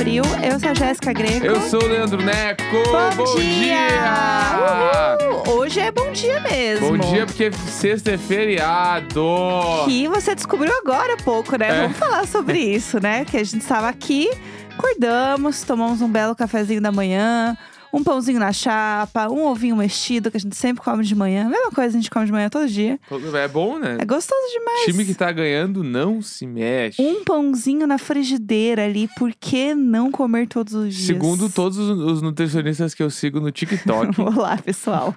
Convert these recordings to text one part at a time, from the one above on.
abril. Eu sou a Jéssica Greco. Eu sou o Leandro Neco. Bom, dia! Uhul! Hoje é bom dia mesmo. Bom dia, porque sexta é feriado. Que você descobriu agora há pouco, né? É. Vamos falar sobre isso, né? Que a gente estava aqui, acordamos, tomamos um belo cafezinho da manhã, um pãozinho na chapa, um ovinho mexido, que a gente sempre come de manhã. Mesma coisa a gente come de manhã todo dia. É bom, né? É gostoso demais. Time que tá ganhando não se mexe. Um pãozinho na frigideira ali, por que não comer todos os dias? Segundo todos os nutricionistas que eu sigo no TikTok, Olá, pessoal.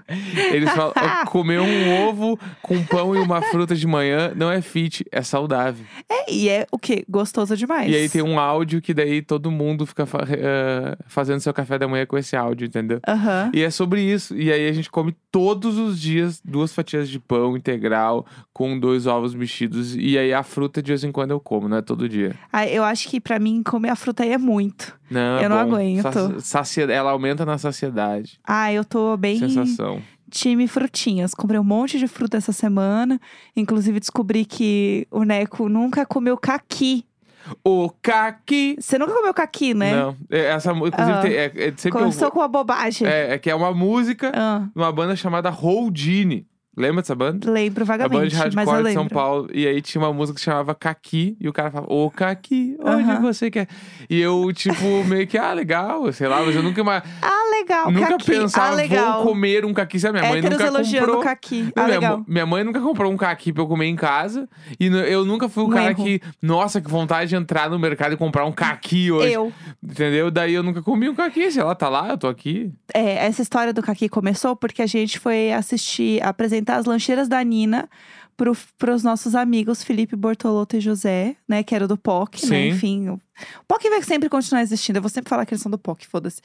eles falam comer um ovo com pão e uma fruta de manhã não é fit, é saudável. É, e é o quê? Gostoso demais. E aí tem um áudio que daí todo mundo fica eh, fazendo seu café da manhã com esse áudio, entendeu? Aham. E é sobre isso. E aí a gente come todos os dias duas fatias de pão integral com dois ovos mexidos. E aí a fruta de vez em quando eu como, não é todo dia. Ah, eu acho que pra mim comer a fruta aí é muito. Não, é Eu não bom. aguento. Saci- Ela aumenta na saciedade. Ah, eu tô bem Sensação. time frutinhas. Comprei um monte de fruta essa semana. Inclusive descobri que o Neco nunca comeu caqui. O caqui. Você nunca comeu caqui, né? Não, é- essa inclusive Ah. tem- é, é sempre que Começou eu, com uma bobagem. é, é que é uma música Ah, de uma banda chamada Houdini. Lembra dessa banda? lembro A banda vagamente, de mas eu hardcore de lembro. São Paulo. E aí tinha uma música que chamava Caqui. E o cara falava, ô Caqui, onde Aham. você quer? E eu, tipo, meio que, ah, legal, sei lá, mas eu nunca mais. Ah, legal, nunca caqui. pensava, ah, legal. vou comer um caqui. Sabe, minha mãe nunca comprou. o caqui. Ah, minha, legal. minha mãe nunca comprou um caqui pra eu comer em casa. E eu nunca fui o Um cara erro. que, nossa, que vontade de entrar no mercado e comprar um caqui hoje. Eu. Entendeu? Daí eu nunca comi um caqui. Sei lá, tá lá, eu tô aqui. É, essa história do caqui começou porque a gente foi assistir, apresentar as lancheiras da Nina para os nossos amigos Felipe Bortolotto e José, né? Que era do POC, né? Enfim. O o POC vai sempre continuar existindo. Eu vou sempre falar que eles são do POC, foda-se.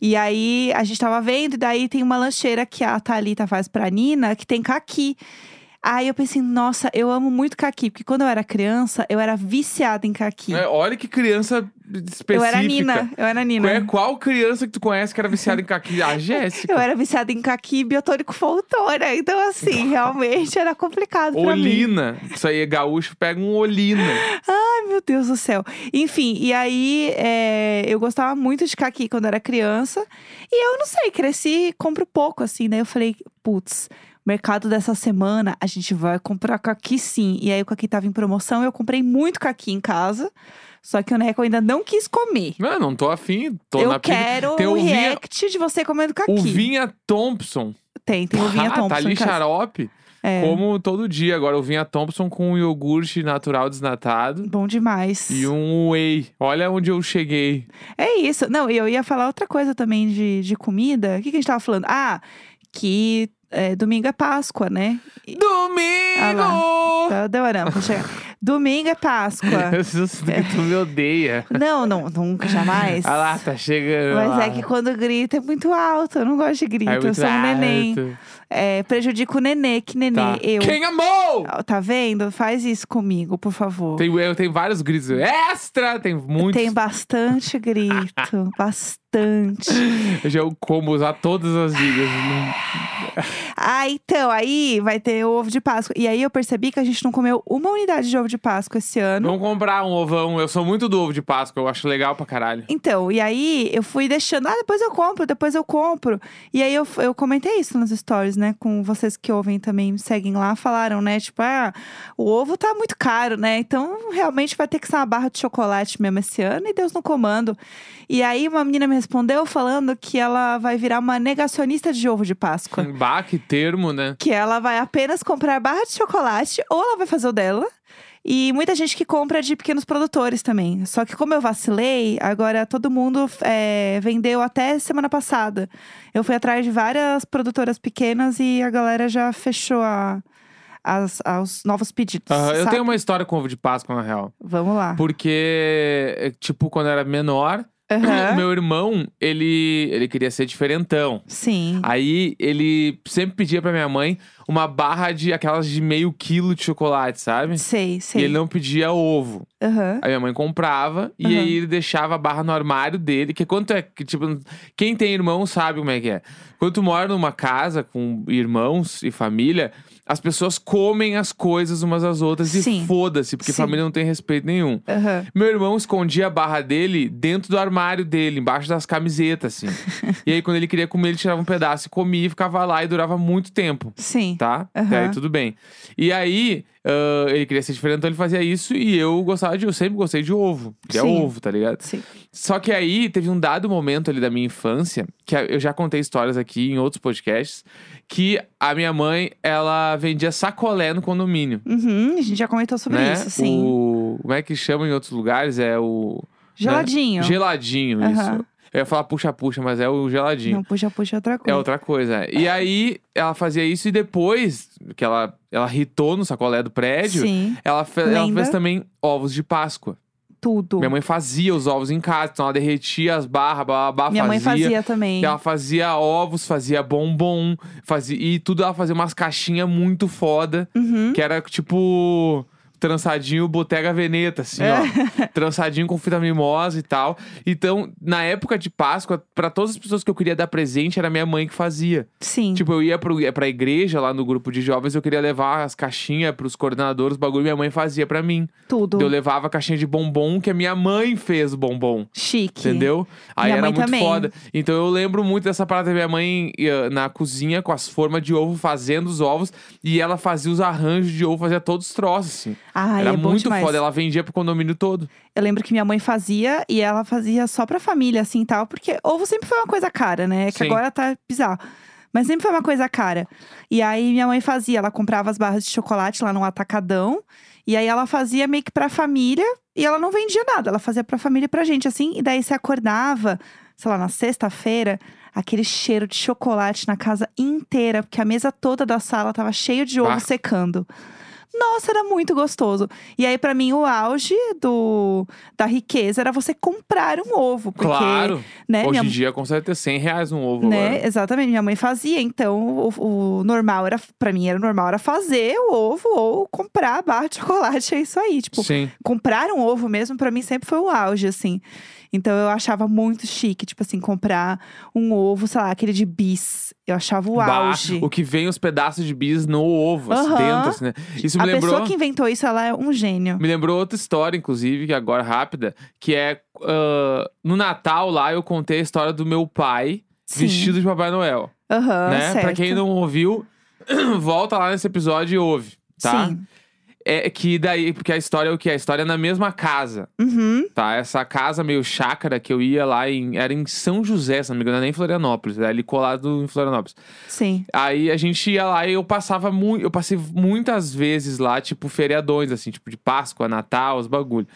E aí a gente tava vendo, e daí tem uma lancheira que a Thalita faz pra Nina que tem caqui. Aí eu pensei, nossa, eu amo muito caqui, porque quando eu era criança, eu era viciada em caqui. É, olha que criança específica. eu era Nina, eu era Nina. Qual, é- qual criança que tu conhece que era viciada em caqui? A Jéssica. Eu era viciada em caqui e biotônico Foltora. Então, assim, realmente era complicado. Olina. Isso aí é gaúcho, pega um Olina. Ai, meu Deus do céu. Enfim, e aí é, eu gostava muito de caqui quando era criança. E eu não sei, cresci, compro pouco, assim. Daí eu falei, putz, mercado dessa semana, a gente vai comprar caqui sim. E aí o caqui tava em promoção, eu comprei muito caqui em casa. Só que o Neco ainda não quis comer. Não, não tô afim. Tô eu na quero o vinha- react de você comendo caqui. O Vinha Thompson. Tem, tem o Vinha ah, Thompson tá ali xarope. É, Como todo dia. Agora, o Vinha Thompson com um iogurte natural desnatado. bom demais. E um whey. Olha onde eu cheguei. É isso. Não, eu ia falar outra coisa também de, de comida. O que, que a gente tava falando? Ah, que é, domingo é Páscoa, né? E- Domingo! Tá demorando pra chegar. Domingo é Páscoa. Eu sinto que tu me odeia. não, não, nunca, jamais. Ah lá, tá chegando. Mas lá. é que quando grita é muito alto. Eu não gosto de grito. É eu sou um neném. É, prejudica o nenê. Que nenê? Tá. Eu. Quem amou? Tá vendo? Faz isso comigo, por favor. Tem, eu tenho vários gritos. Extra! Tem muitos. Tem bastante grito. bastante. Eu já como usar todas as gírias. Ah, então, aí vai ter o ovo de Páscoa. E aí eu percebi que a gente não comeu uma unidade de ovo de Páscoa esse ano. Vamos comprar um ovão. Eu sou muito do ovo de Páscoa. Eu acho legal pra caralho. Então, e aí eu fui deixando, ah, depois eu compro, depois eu compro. E aí eu, eu comentei isso nos stories, né? Com vocês que ouvem também, me seguem lá, falaram, né? Tipo, ah, o ovo tá muito caro, né? Então realmente vai ter que ser uma barra de chocolate mesmo esse ano e Deus no comando. E aí uma menina me respondeu falando que ela vai virar uma negacionista de ovo de Páscoa. Bah, que termo, né? que ela vai apenas comprar barra de chocolate ou ela vai fazer o dela. E muita gente que compra de pequenos produtores também. Só que como eu vacilei, agora todo mundo é, vendeu até semana passada. Eu fui atrás de várias produtoras pequenas e a galera já fechou a, as, os novos pedidos. Aham, eu tenho uma história com ovo de Páscoa, na real. Vamos lá. Porque, tipo, quando eu era menor, Aham. meu irmão, ele, ele queria ser diferentão. Sim. Aí ele sempre pedia pra minha mãe uma barra de aquelas de meio quilo de chocolate, sabe? Sei, E sei. ele não pedia ovo. Aham. Aí minha mãe comprava e aí ele deixava a barra no armário dele. Que quanto é que, tipo, quem tem irmão sabe como é que é. Quando tu mora numa casa com irmãos e família, as pessoas comem as coisas umas às outras Sim. e foda-se, porque Sim. família não tem respeito nenhum. Aham. Meu irmão escondia a barra dele dentro do armário dele, embaixo das camisetas, assim. e aí, quando ele queria comer, ele tirava um pedaço e comia e ficava lá e durava muito tempo Sim. tá? Até aí tudo bem. E aí, ah, ele queria ser diferente, então ele fazia isso e eu gostava de. Eu sempre gostei de ovo. Que é Sim. ovo, tá ligado? Sim. Só que aí teve um dado momento ali da minha infância, que eu já contei histórias aqui em outros podcasts, que a minha mãe, ela vendia sacolé no condomínio. Uhum, a gente já comentou sobre né? isso, sim. O, como é que chama em outros lugares? É o. Geladinho. Geladinho, Aham. isso. Eu ia falar puxa-puxa, mas é o geladinho. Não, puxa, puxa outra É coisa. outra coisa. E aí, ela fazia isso e depois que ela, ela ritou no sacolé do prédio, Sim, ela, fe- ela fez também ovos de Páscoa. tudo. Minha mãe fazia os ovos em casa, então ela derretia as barras, blá, blá, blá, Minha mãe fazia. fazia também. Ela fazia ovos, fazia bombom, fazia, e tudo ela fazia umas caixinhas muito foda, Uhum. que era tipo trançadinho Bottega Veneta, assim, É. ó. trançadinho com fita mimosa e tal. Então, na época de Páscoa, pra todas as pessoas que eu queria dar presente, era minha mãe que fazia. Sim. Tipo, eu ia pro, ia pra igreja lá no grupo de jovens, eu queria levar as caixinhas pros coordenadores, o bagulho minha mãe fazia pra mim. tudo. Eu levava a caixinha de bombom que a minha mãe fez o bombom. Chique. Entendeu? Aí Minha era muito também. foda. Então eu lembro muito dessa parada da minha mãe ia na cozinha com as formas de ovo, fazendo os ovos. E ela fazia os arranjos de ovo, fazia todos os troços, assim. Ai, era é muito demais. foda. Ela vendia pro condomínio todo. Eu lembro que minha mãe fazia e ela fazia só pra família, assim tal, porque ovo sempre foi uma coisa cara, né? Que Sim. agora tá bizarro. Mas sempre foi uma coisa cara. E aí minha mãe fazia, ela comprava as barras de chocolate lá no atacadão. E aí ela fazia meio que pra família e ela não vendia nada. Ela fazia pra família e pra gente, assim. E daí você acordava, sei lá, na sexta-feira, aquele cheiro de chocolate na casa inteira, porque a mesa toda da sala tava cheia de ovo Bah. secando. Nossa, era muito gostoso. E aí, pra mim, o auge do, da riqueza era você comprar um ovo. Porque, claro. né, Hoje minha em dia consegue ter 100 reais um ovo né? agora. Exatamente, minha mãe fazia, então o, o normal era, Pra mim era normal era fazer o ovo ou comprar a barra de chocolate, é isso aí, tipo, Sim. comprar um ovo mesmo pra mim sempre foi o auge, assim. Então eu achava muito chique, tipo assim, comprar um ovo, sei lá, aquele de bis. Eu achava o Bah, auge. o que vem os pedaços de bis no ovo, assim, Aham. dentro, assim, né? Isso me a lembrou. pessoa que inventou isso, ela é um gênio. Me lembrou outra história, inclusive, que agora rápida, que é ah, no Natal lá eu contei a história do meu pai Sim. vestido de Papai Noel. Aham, né? certo. Pra quem não ouviu, volta lá nesse episódio e ouve, tá? Sim. É que daí, porque a história é o que? A história é na mesma casa, Uhum. tá? Essa casa meio chácara que eu ia lá em. Era em São José, se não me engano, é nem em Florianópolis, era ali colado em Florianópolis. Sim. Aí a gente ia lá e eu passava muito. Eu passei muitas vezes lá, tipo, feriadões, assim, tipo de Páscoa, Natal, os bagulho.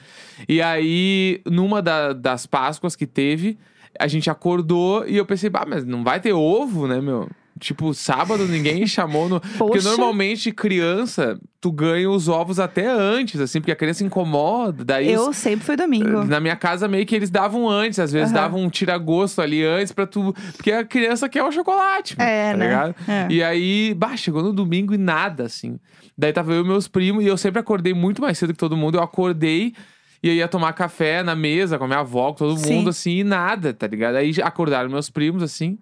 E aí, numa da- das Páscoas que teve, a gente acordou e eu pensei, bah, mas não vai ter ovo, né, meu? Tipo, sábado ninguém chamou no. Porque Poxa. normalmente, criança, tu ganha os ovos até antes, assim, porque a criança incomoda. Daí os- Eu sempre fui domingo. na minha casa, meio que eles davam antes, às vezes Aham. davam um tira-gosto ali antes pra tu. Porque a criança quer o chocolate, É, tá né? ligado? É. E aí, bah, chegou no domingo e nada, assim. Daí tava eu e meus primos, e eu sempre acordei muito mais cedo que todo mundo. Eu acordei e ia tomar café na mesa com a minha avó, com todo Sim. mundo, assim, e nada, tá ligado? Aí acordaram meus primos, assim,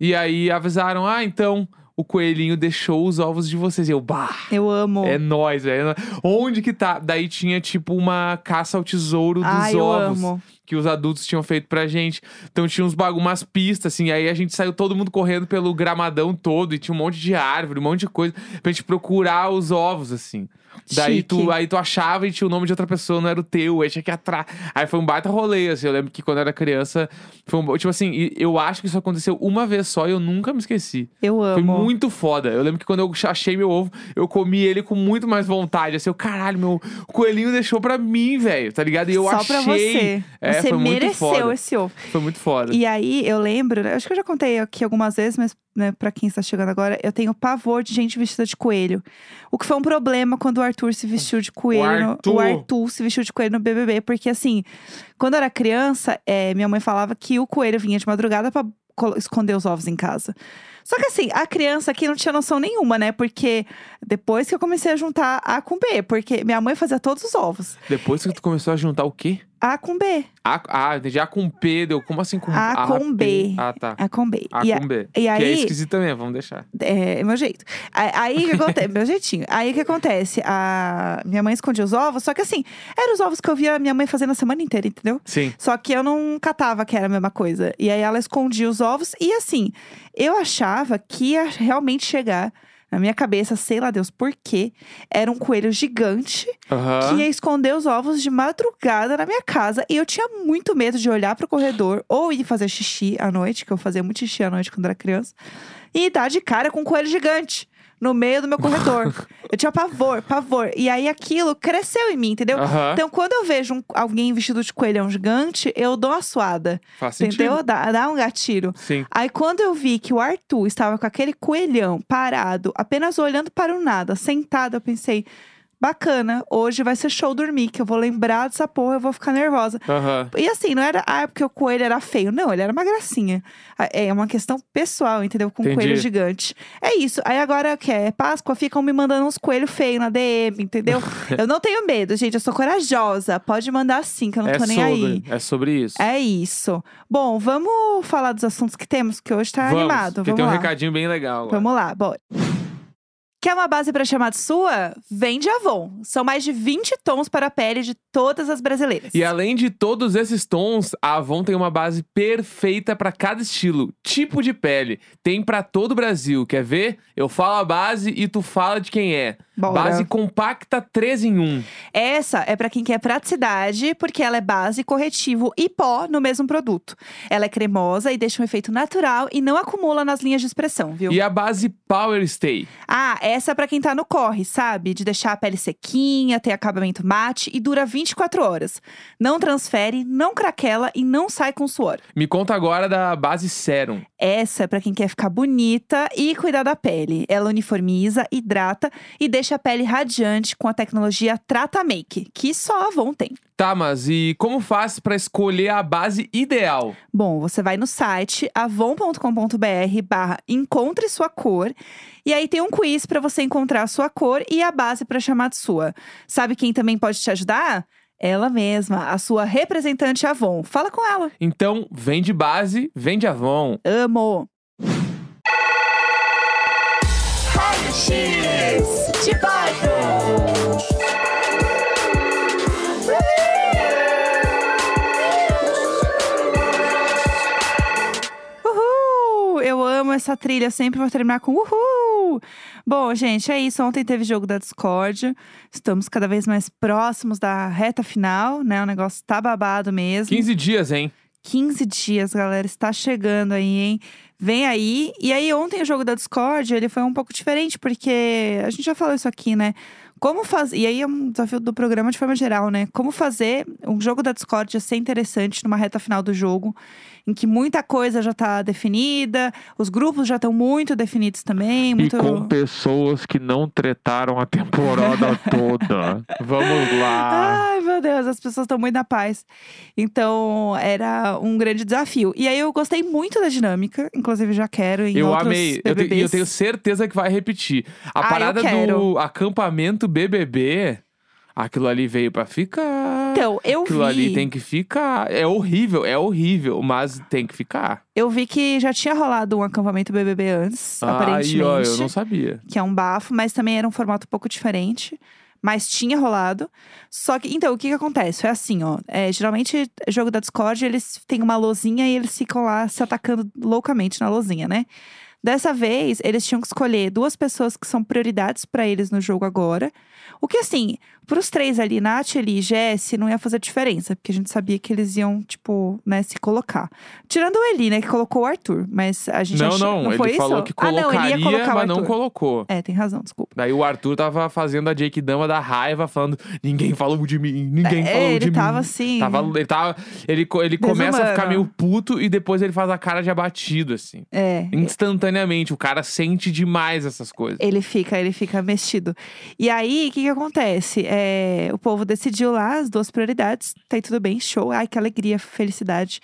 e aí avisaram: ah, então. O coelhinho deixou os ovos de vocês. E eu, bah, Eu amo. é nóis, velho. Onde que tá? Daí tinha, tipo, uma caça ao tesouro dos Ai, eu ovos amo. que os adultos tinham feito pra gente. Então tinha uns bagu umas pistas, assim. Aí a gente saiu todo mundo correndo pelo gramadão todo e tinha um monte de árvore, um monte de coisa pra gente procurar os ovos, assim. Daí Chique. tu, aí tu achava e tinha o nome de outra pessoa, não era o teu, aí tinha que atrás. Aí foi um baita rolê, assim. Eu lembro que quando eu era criança, foi um. Tipo assim, eu acho que isso aconteceu uma vez só e eu nunca me esqueci. Eu Foi amo. muito foda. Eu lembro que quando eu achei meu ovo, eu comi ele com muito mais vontade. Assim, eu, caralho, meu coelhinho deixou pra mim, velho, tá ligado? E eu Só achei. pra você. É, você foi mereceu esse ovo. Foi muito foda. E aí, eu lembro, acho que eu já contei aqui algumas vezes, mas né, pra quem está chegando agora, eu tenho pavor de gente vestida de coelho. O que foi um problema quando o Arthur se vestiu de coelho. no- Arthur. o Arthur se vestiu de coelho no BBB, porque assim, quando eu era criança, é, minha mãe falava que o coelho vinha de madrugada pra colo- esconder os ovos em casa. Só que assim, a criança aqui não tinha noção nenhuma, né? Porque depois que eu comecei a juntar A com B, porque minha mãe fazia todos os ovos. Depois que tu começou a juntar o quê? A com B. A, ah, entendi. A com P, deu. Como assim com A com B. Ah, tá. A com B. A e, a- com B. e Que é aí- esquisito também, vamos deixar. É, meu jeito. Aí aí o que acontece? meu jeitinho. Aí o que acontece? A minha mãe escondia os ovos, só que assim, eram os ovos que eu via minha mãe fazendo a semana inteira, entendeu? Sim. Só que eu não catava que era a mesma coisa. E aí ela escondia os ovos. E assim, eu achava que ia realmente chegar na minha cabeça, sei lá Deus por quê, era um coelho gigante Aham. que ia esconder os ovos de madrugada na minha casa. E eu tinha muito medo de olhar pro corredor ou ir fazer xixi à noite, que eu fazia muito xixi à noite quando era criança, e dar de cara com um coelho gigante no meio do meu corredor. eu tinha pavor, pavor. E aí aquilo cresceu em mim, entendeu? Aham. Então, quando eu vejo um- alguém vestido de coelhão gigante, eu dou uma suada. Faz sentido. Entendeu? Dá, dá um gatilho. Sim. Aí, quando eu vi que o Arthur estava com aquele coelhão parado, apenas olhando para o nada, sentado, eu pensei. Bacana, hoje vai ser show dormir, que eu vou lembrar dessa porra, eu vou ficar nervosa. Aham. E assim, não era ah, porque o coelho era feio. Não, ele era uma gracinha. Ah, É uma questão pessoal, entendeu? Com um coelho gigante. É isso. Aí agora que é Páscoa, ficam me mandando uns coelhos feios na DM, entendeu? eu não tenho medo, gente. Eu sou corajosa. Pode mandar sim, que eu não É tô nem sobre, aí. é sobre isso. É isso. Bom, vamos falar dos assuntos que temos, que hoje tá Vamos, animado. Vamos tem um lá. recadinho bem legal agora. Vamos lá, bora. Quer uma base para chamar de sua? Vende Avon. São mais de 20 tons para a pele de todas as brasileiras. E além de todos esses tons, a Avon tem uma base perfeita para cada estilo, tipo de pele. Tem para todo o Brasil. Quer ver? Eu falo a base e tu fala de quem é. Bora. Base compacta 3 em 1. Essa é para quem quer praticidade, porque ela é base, corretivo e pó no mesmo produto. Ela é cremosa e deixa um efeito natural e não acumula nas linhas de expressão, viu? E a base Power Stay. Ah, essa é pra quem tá no corre, sabe? De deixar a pele sequinha, ter acabamento mate e dura 24 horas. Não transfere, não craquela e não sai com suor. Me conta agora da base Serum. Essa é pra quem quer ficar bonita e cuidar da pele. Ela uniformiza, hidrata e deixa a pele radiante com a tecnologia Trata Make, que só a Avon tem. Tá, mas e como faz para escolher a base ideal? Bom, você vai no site avon.com.br barra encontre sua cor e aí tem um quiz pra você encontrar a sua cor e a base pra chamar de sua. Sabe quem também pode te ajudar? Ela mesma, a sua representante Avon. Fala com ela. Então, vende base, vende Avon. Amo. X de Uhul! Eu amo essa trilha, sempre vou terminar com uhul! Bom, gente, é isso. Ontem teve jogo da Discord. Estamos cada vez mais próximos da reta final, né? O negócio tá babado mesmo. 15 dias, hein? 15 dias, galera. Está chegando aí, hein? Vem aí. E aí, ontem o jogo da Discord, ele foi um pouco diferente, porque a gente já falou isso aqui, né? Como fazer. E aí é um desafio do programa de forma geral, né? Como fazer um jogo da Discord ser interessante numa reta final do jogo, em que muita coisa já tá definida, os grupos já estão muito definidos também. Muito... pessoas que não tretaram a temporada toda. Vamos lá. Ai, meu Deus, as pessoas estão muito na paz. Então, era um grande desafio. E aí, eu gostei muito da dinâmica. Inclusive, já quero em Eu amei. Eu, te- e eu tenho certeza que vai repetir. A Ah, parada do quero. Acampamento BBB, aquilo ali veio pra ficar. Então, eu Aquilo vi, ali tem que ficar. É horrível, é horrível, mas tem que ficar. eu vi que já tinha rolado um acampamento BBB antes, aparentemente. Aí, ó, eu não sabia. Que é um bafo, mas também era um formato um pouco diferente. Mas tinha rolado. Só que, então, o que que acontece? É assim, ó. É, geralmente, jogo da Discord, eles têm uma lozinha e eles ficam lá se atacando loucamente na lozinha, né? Dessa vez, eles tinham que escolher duas pessoas que são prioridades pra eles no jogo agora. O que, assim, pros três ali, Nath, Eli e Jesse, não ia fazer diferença, porque a gente sabia que eles iam, tipo, né, se colocar. Tirando o Eli, né, que colocou o Arthur. Mas a gente Não, achou, não, não foi ele isso? falou que ah, não, colocaria, ele ia colocar o mas não colocou. É, tem razão, desculpa. Daí o Arthur tava fazendo a Jake Dama da raiva, falando: ninguém falou de mim, ninguém é, falou de tava mim. assim. Tava, ele tava. Ele, ele começa a ficar meio puto e depois ele faz a cara de abatido, assim. É, Instantaneamente. O cara sente demais essas coisas. Ele fica, ele fica mexido. E aí, o que que acontece? É, o povo decidiu lá as duas prioridades. Tá aí tudo bem, show. Ai, que alegria, felicidade.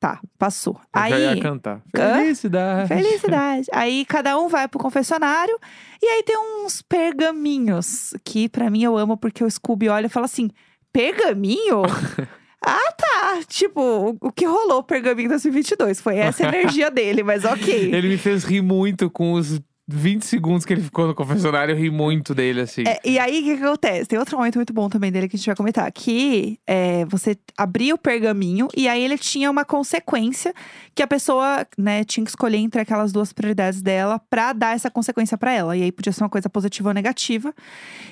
Tá, passou. Eu Aí. já ia cantar. Felicidade. Felicidade. aí cada um vai pro confessionário e aí tem uns pergaminhos que pra mim eu amo porque o Scooby olha e fala assim: pergaminho? ah, tá. Tipo, o- o que rolou pergaminho 2022 foi essa a energia dele, mas ok. Ele me fez rir muito com os 20 segundos que ele ficou no confessionário. Eu ri muito dele, assim. É, e aí, o que, que acontece? Tem outro momento muito bom também dele que a gente vai comentar. Que é, você abria o pergaminho e aí ele tinha uma consequência que a pessoa, né, tinha que escolher entre aquelas duas prioridades dela pra dar essa consequência pra ela. E aí podia ser uma coisa positiva ou negativa.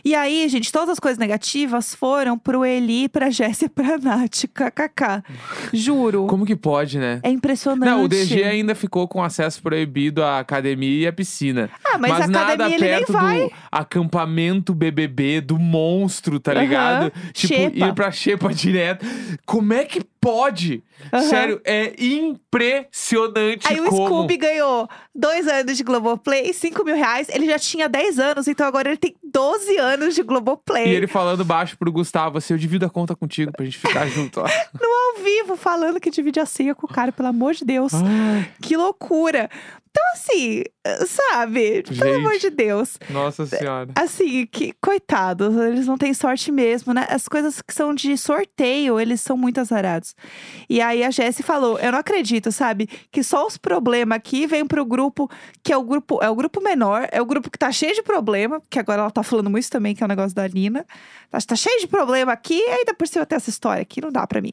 E aí, gente, todas as coisas negativas foram pro Eli, pra Jéssica e pra Nath. KKK. Juro. Como que pode, né? É impressionante. Não, o DG ainda ficou com acesso proibido à academia e à piscina. Ah, mas, a nada perto do acampamento BBB, do monstro, tá ligado? Tipo, Xepa. ir pra Xepa direto. Como é que pode? Aham. Sério, é impressionante Aí o como... Scooby ganhou dois anos de Globoplay, 5 mil reais. Ele já tinha 10 anos, então agora ele tem 12 anos de Globoplay. E ele falando baixo pro Gustavo, assim, eu divido a conta contigo pra gente ficar junto, ó. Ao vivo, falando que divide a senha com o cara, pelo amor de Deus. Ai, Que loucura. Então, assim, sabe? Pelo Gente. amor de Deus. nossa senhora. Assim, que coitados, eles não têm sorte mesmo, né? As coisas que são de sorteio, eles são muito azarados. E aí a Jessie falou: Eu não acredito, sabe? Que só os problemas aqui vêm pro grupo, que é o grupo, é o grupo menor, é o grupo que tá cheio de problema, que agora ela tá falando muito também, que é o negócio da Nina. Tá, tá cheio de problema aqui, e ainda por cima tem essa história aqui, não dá pra mim.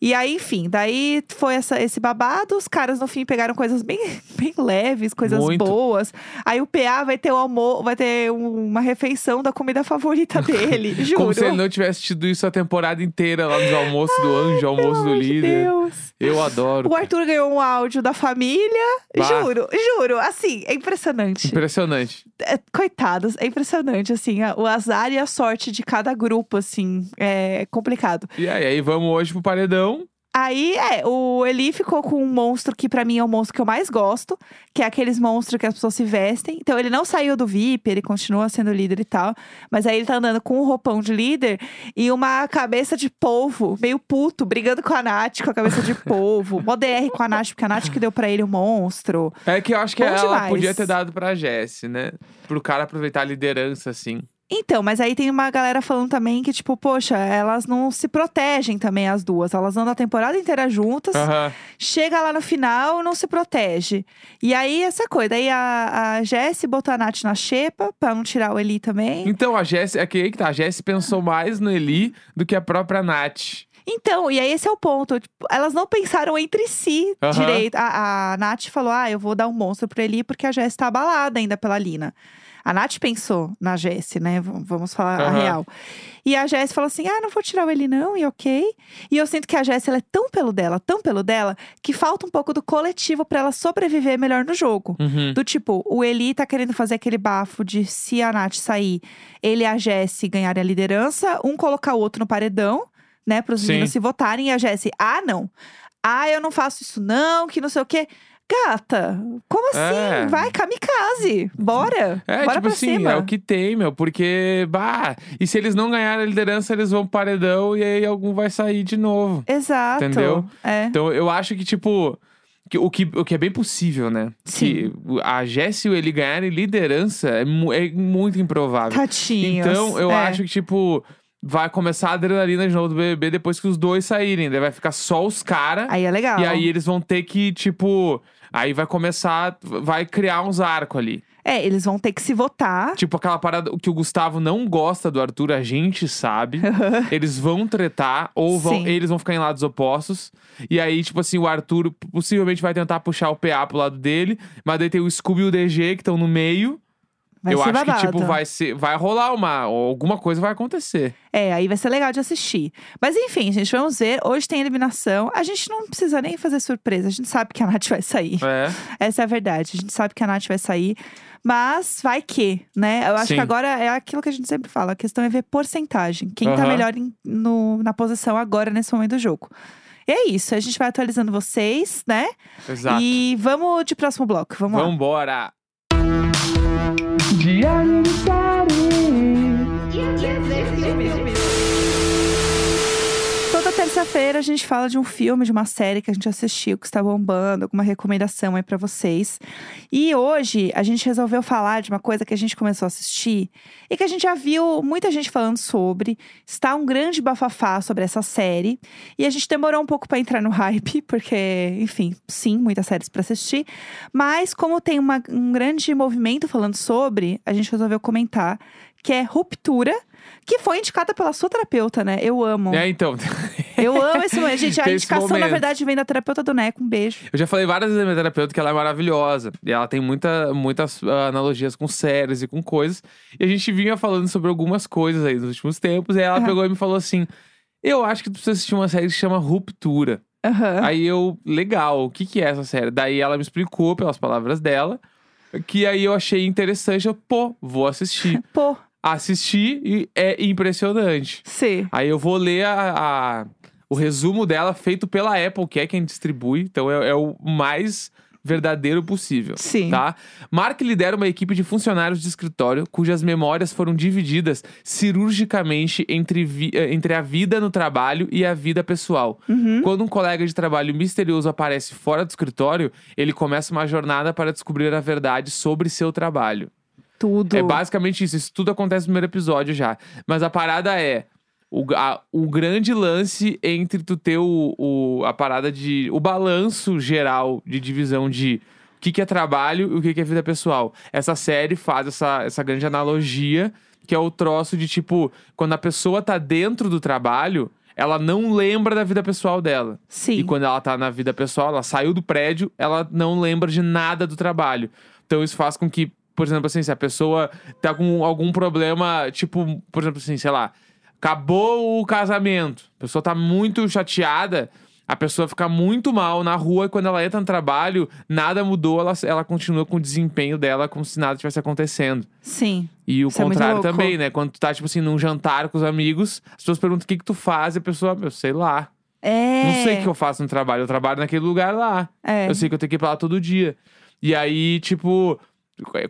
E aí, enfim, daí foi essa, esse babado, os caras no fim pegaram coisas bem, bem leves, coisas Muito. boas. Aí o PA vai ter o almoço, vai ter um- uma refeição da comida favorita dele, juro. Como se ele não tivesse tido isso a temporada inteira lá nos almoços do anjo, almoço do amor de líder. Deus. Eu adoro. O Arthur ganhou um áudio da família. Bah. Juro, juro. Assim, é impressionante. Impressionante. É, coitados, é impressionante, assim. a- o azar e a sorte de cada grupo, assim. É complicado. E aí, aí vamos hoje pro paredão. Aí, é, o Eli ficou com um monstro que pra mim é o monstro que eu mais gosto, que é aqueles monstros que as pessoas se vestem. Então, ele não saiu do VIP, ele continua sendo líder e tal. Mas aí ele tá andando com um roupão de líder e uma cabeça de polvo, meio puto, brigando com a Nath com a cabeça de polvo. Mó DR com a Nath, porque a Nath que deu pra ele o monstro. É que eu acho que Bom ela demais. podia ter dado pra Jessie, né? Pro cara aproveitar a liderança, assim. Então, mas aí tem uma galera falando também que, tipo, poxa, elas não se protegem também, as duas. Elas andam a temporada inteira juntas. Aham. Chega lá no final, não se protege. E aí, essa coisa. Daí a, a Jessie botou a Nath na xepa, pra não tirar o Eli também. Então, a Jessie, é que aí que tá. A Jessie pensou mais no Eli do que a própria Nath. Então, e aí esse é o ponto. Tipo, elas não pensaram entre si Aham. direito. A, a Nath falou, ah, eu vou dar um monstro pro Eli porque a Jessie tá abalada ainda pela Lina. A Nath pensou na Jessie, né? V- Vamos falar a Aham. real. E a Jessie falou assim: ah, não vou tirar o Eli, não, e ok. E eu sinto que a Jessie ela é tão pelo dela, tão pelo dela, que falta um pouco do coletivo pra ela sobreviver melhor no jogo. Uhum. Do tipo, o Eli tá querendo fazer aquele bafo de se a Nath sair, ele e a Jessie ganharem a liderança, um colocar o outro no paredão, né? Pros Sim. meninos se votarem, e a Jessie, ah, não. Ah, eu não faço isso, não, que não sei o quê. Gata, como assim? É. Vai, kamikaze. Bora. É, Bora tipo assim, cima. é o que tem, meu. Porque, bah, e se eles não ganharem a liderança, eles vão paredão e aí algum vai sair de novo. Exato. Entendeu? É. Então, eu acho que, tipo, o, que, o que é bem possível, né? Sim. Que a Jessie e o ele ganharem liderança é, mu- é muito improvável. Tadinhos. Então, eu É. acho que, tipo, vai começar a adrenalina de novo do BBB depois que os dois saírem. Daí vai ficar só os caras. Aí é legal. E aí eles vão ter que, tipo. Aí vai começar. Vai criar uns arcos ali. É, eles vão ter que se votar. Tipo aquela parada que o Gustavo não gosta do Arthur, a gente sabe. eles vão tretar, ou vão, Sim. eles vão ficar em lados opostos. E aí, tipo assim, o Arthur possivelmente vai tentar puxar o PA pro lado dele. Mas daí tem o Scooby e o DG que estão no meio. Vai Eu acho babado. que, tipo, vai ser. Vai rolar uma. Alguma coisa vai acontecer. É, aí vai ser legal de assistir. Mas enfim, gente, vamos ver. Hoje tem eliminação. A gente não precisa nem fazer surpresa. A gente sabe que a Nath vai sair. É. Essa é a verdade. A gente sabe que a Nath vai sair. Mas vai que, né? Eu acho Sim. que agora é aquilo que a gente sempre fala. A questão é ver porcentagem. Quem tá Aham. melhor em- no- na posição agora, nesse momento do jogo. E é isso. A gente vai atualizando vocês, né? Exato. E vamos de próximo bloco. Vamos lá. Vambora! Toda terça quinta-feira a gente fala de um filme, de uma série que a gente assistiu, que está bombando, alguma recomendação aí pra vocês. E hoje a gente resolveu falar de uma coisa que a gente começou a assistir e que a gente já viu muita gente falando sobre. Está um grande bafafá sobre essa série. E a gente demorou um pouco pra entrar no hype, porque, enfim, sim, muitas séries pra assistir. Mas como tem uma- um grande movimento falando sobre, a gente resolveu comentar que é Ruptura, que foi indicada pela sua terapeuta, né? Eu amo. É, então. Eu amo esse momento. Gente, a indicação, na verdade, vem da terapeuta do Neco. Um beijo. Eu já falei várias vezes da minha terapeuta que ela é maravilhosa. E ela tem muita, muitas ah, analogias com séries e com coisas. E a gente vinha falando sobre algumas coisas aí nos últimos tempos. E ela Aham. pegou e me falou assim: Eu acho que tu precisa assistir uma série que se chama Ruptura. Aham. Aí eu, legal, o que, que é essa série? Daí ela me explicou, pelas palavras dela, que aí eu achei interessante. Eu, pô, vou assistir. Pô, Assisti e é impressionante. sim. Aí eu vou ler a, a- o resumo dela feito pela Apple, que é quem distribui. Então é, é o mais verdadeiro possível. Sim. Tá? Mark lidera uma equipe de funcionários de escritório cujas memórias foram divididas cirurgicamente entre, vi- eh, entre a vida no trabalho e a vida pessoal. Uhum. Quando um colega de trabalho misterioso aparece fora do escritório, ele começa uma jornada para descobrir a verdade sobre seu trabalho. Tudo. É basicamente isso. Isso tudo acontece no primeiro episódio já. Mas a parada é. O, a- o grande lance entre tu ter o, o- a parada de. O balanço geral de divisão de o que, que é trabalho e o que, que é vida pessoal. Essa série faz essa, essa grande analogia, que é o troço de tipo, quando a pessoa tá dentro do trabalho, ela não lembra da vida pessoal dela. Sim. E quando ela tá na vida pessoal, ela saiu do prédio, ela não lembra de nada do trabalho. Então isso faz com que, por exemplo, assim, se a pessoa tá com algum problema, tipo, por exemplo, assim, sei lá, acabou o casamento, a pessoa tá muito chateada, a pessoa fica muito mal na rua e quando ela entra no trabalho, nada mudou, ela, ela continua com o desempenho dela como se nada tivesse acontecendo. Sim. E o Isso é muito contrário louco. também, né? Quando tu tá, tipo assim, num jantar com os amigos, as pessoas perguntam o que que tu faz e a pessoa, eu sei lá. É. Não sei o que eu faço no trabalho. Eu trabalho naquele lugar lá. É. Eu sei que eu tenho que ir pra lá todo dia. E aí, tipo,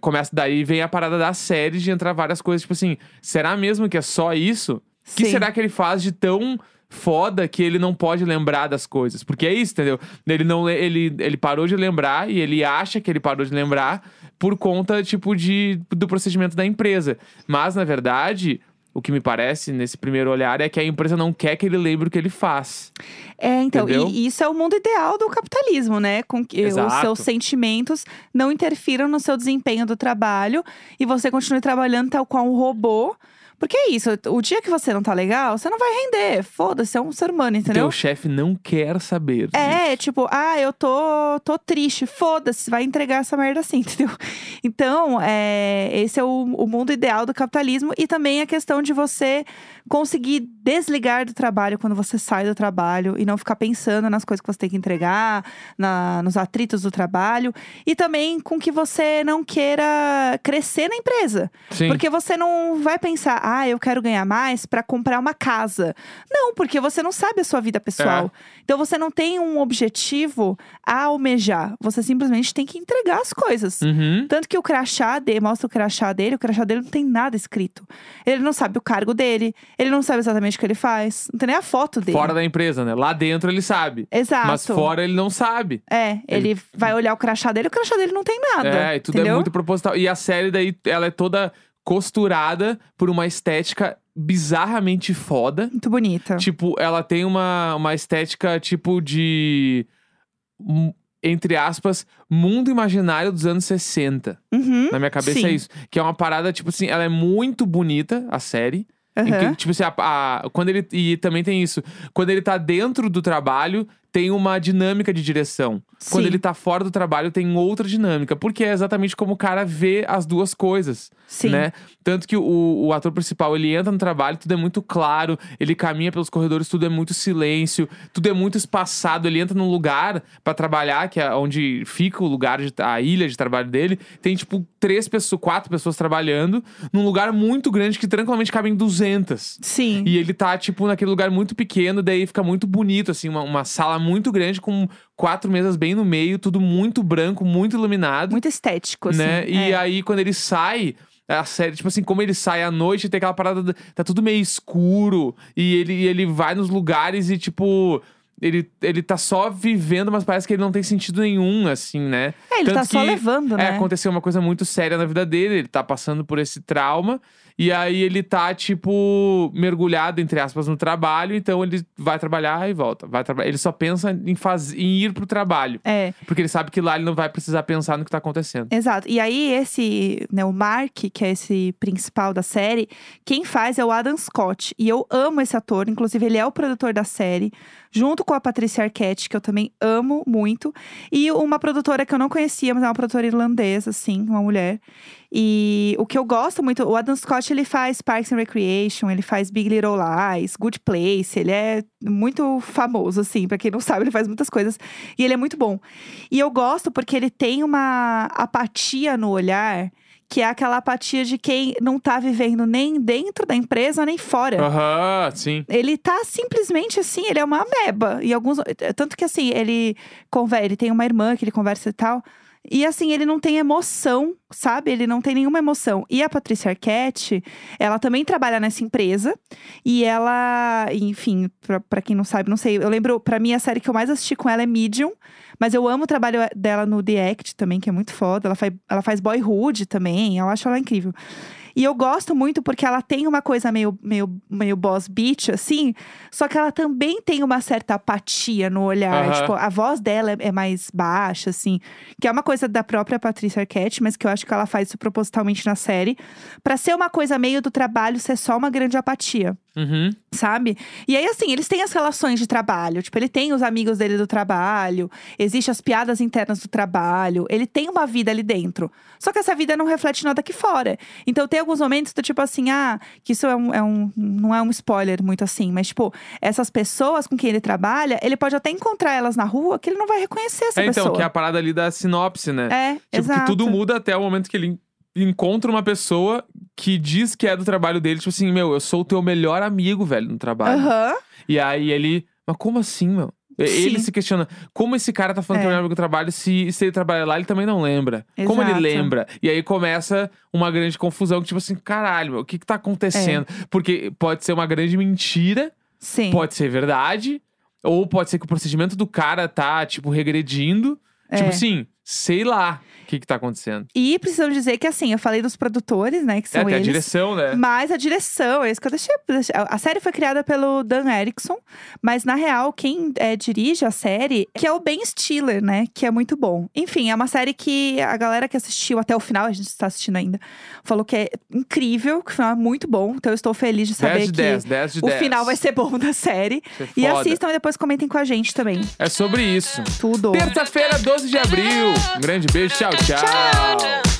começa daí vem a parada da série de entrar várias coisas. Tipo assim, será mesmo que é só isso? O que será que ele faz de tão foda que ele não pode lembrar das coisas? Porque é isso, entendeu? Ele não le- ele, ele parou de lembrar e ele acha que ele parou de lembrar por conta, tipo, de, do procedimento da empresa. Mas, na verdade. O que me parece, nesse primeiro olhar, é que a empresa não quer que ele lembre o que ele faz. É, então, Entendeu? e isso é o mundo ideal do capitalismo, né? Com que os Exato. seus sentimentos não interfiram no seu desempenho do trabalho e você continue trabalhando tal qual um robô. Porque é isso, o dia que você não tá legal, você não vai render. Foda-se, é um ser humano, entendeu? Teu chefe não quer saber. É, disso. tipo, ah, eu tô, tô triste, foda-se, vai entregar essa merda assim, entendeu? Então, é, esse é o, o mundo ideal do capitalismo e também a questão de você conseguir desligar do trabalho quando você sai do trabalho e não ficar pensando nas coisas que você tem que entregar, na- nos atritos do trabalho e também com que você não queira crescer na empresa. Sim. Porque você não vai pensar, ah, eu quero ganhar mais pra comprar uma casa. Não, porque você não sabe a sua vida pessoal. Então você não tem um objetivo a almejar. Você simplesmente tem que entregar as coisas. Uhum. Tanto que o crachá dele, mostra o crachá dele, o crachá dele não tem nada escrito. Ele não sabe o cargo dele, ele não sabe exatamente o que ele faz, não tem nem a foto dele. Fora da empresa, né? Lá dentro ele sabe. Exato. Mas fora ele não sabe. É, ele, vai olhar o crachá dele, o crachá dele não tem nada. É, e tudo entendeu? é muito proposital. E a série daí, ela é toda costurada por uma estética bizarramente foda. Muito bonita. Tipo, ela tem uma, uma estética tipo de. hum, Entre aspas, mundo imaginário dos anos 60. Uhum. Na minha cabeça Sim. é isso. Que é uma parada, tipo assim, ela é muito bonita, a série. Aham. que, tipo assim, a- a- quando ele. E também tem isso. Quando ele tá dentro do trabalho, tem uma dinâmica de direção. Quando Sim. ele tá fora do trabalho, tem outra dinâmica. Porque é exatamente como o cara vê as duas coisas. Sim. Né? Tanto que o, o ator principal, ele entra no trabalho, tudo é muito claro, ele caminha pelos corredores, tudo é muito silêncio, tudo é muito espaçado. Ele entra num lugar pra trabalhar, que é onde fica o lugar, de, a ilha de trabalho dele. Tem, tipo, três pessoas, quatro pessoas trabalhando, num lugar muito grande que tranquilamente cabem 200. Sim. E ele tá, tipo, naquele lugar muito pequeno, daí fica muito bonito, assim, uma, uma sala muito grande com quatro mesas bem no meio, tudo muito branco, muito iluminado. Muito estético, assim. né? E é. aí, quando ele sai, a série, tipo assim, como ele sai à noite, tem aquela parada, do- tá tudo meio escuro, e ele, ele vai nos lugares e, tipo, ele, ele tá só vivendo, mas parece que ele não tem sentido nenhum, assim, né? É, ele Tanto tá só que, levando, É, né? aconteceu uma coisa muito séria na vida dele, ele tá passando por esse trauma, e aí ele tá, tipo, mergulhado, entre aspas, no trabalho, então ele vai trabalhar e volta. Vai traba- ele só pensa em, faz... em ir pro trabalho. É, Porque ele sabe que lá ele não vai precisar pensar no que tá acontecendo. exato. E aí, esse, né, o Mark, que é esse principal da série, quem faz é o Adam Scott. E eu amo esse ator, inclusive ele é o produtor da série, junto com a Patricia Arquette, que eu também amo muito. E uma produtora que eu não conhecia, mas é uma produtora irlandesa, assim, uma mulher. E o que eu gosto muito, o Adam Scott, ele faz Parks and Recreation, ele faz Big Little Lies, Good Place, ele é muito famoso, assim, pra quem não sabe, ele faz muitas coisas. E ele é muito bom. E eu gosto porque ele tem uma apatia no olhar, que é aquela apatia de quem não tá vivendo nem dentro da empresa, nem fora. Aham, sim. Ele tá simplesmente assim, ele é uma ameba. E alguns. Tanto que assim, ele ele tem uma irmã que ele conversa e tal. E assim, ele não tem emoção, sabe? Ele não tem nenhuma emoção. E a Patrícia Arquette, ela também trabalha nessa empresa. E ela, enfim, pra quem não sabe, não sei. Eu lembro, pra mim, a série que eu mais assisti com ela é Medium. Mas eu amo o trabalho dela no The Act também, que é muito foda. Ela faz, ela faz Boyhood também, eu acho ela incrível. E eu gosto muito porque ela tem uma coisa meio, meio, meio boss bitch, assim. Só que ela também tem uma certa apatia no olhar. Aham. Tipo, a voz dela é, é mais baixa, assim. Que é uma coisa da própria Patrícia Arquette, mas que eu acho que ela faz isso propositalmente na série. Pra ser uma coisa meio do trabalho ser só uma grande apatia Uhum. sabe? E aí, assim, eles têm as relações de trabalho. Tipo, ele tem os amigos dele do trabalho, existe as piadas internas do trabalho, ele tem uma vida ali dentro. Só que essa vida não reflete nada aqui fora. Então, tem alguns momentos do tipo assim, ah, que isso é um, é um- não é um spoiler muito assim, mas, tipo, essas pessoas com quem ele trabalha, ele pode até encontrar elas na rua que ele não vai reconhecer essa É, então, pessoa. que é a parada ali da sinopse, né? É, Tipo, exato. que tudo muda até o momento que ele encontra uma pessoa que diz que é do trabalho dele. Tipo assim, meu, eu sou o teu melhor amigo, velho, no trabalho. Aham. E aí ele, mas como assim, meu? E- Ele Sim. se questiona, como esse cara tá falando que é É. o melhor amigo do trabalho se, se ele trabalha lá, ele também não lembra? Como ele Exato. lembra? E aí começa uma grande confusão, que tipo assim, caralho, meu, o que que tá acontecendo? É. Porque pode ser uma grande mentira, Sim. pode ser verdade, ou pode ser que o procedimento do cara tá, tipo, regredindo. Tipo É. assim, sei lá o que que tá acontecendo. E precisamos dizer que, assim, eu falei dos produtores, né, que É, são a eles. direção, né? Mas a direção, é isso que eu deixei. deixei- A série foi criada pelo Dan Erickson, mas na real, quem é, dirige a série que é o Ben Stiller, né? Que é muito bom. Enfim, é uma série que a galera que assistiu até o final, a gente está assistindo ainda, falou que é incrível, que o final é muito bom. Então eu estou feliz de 10 saber de que 10, 10 de o 10. final vai ser bom da série. É E assistam e depois comentem com a gente também. É sobre isso. Tudo. Terça-feira, 12 de abril. Um grande beijo, tchau, tchau.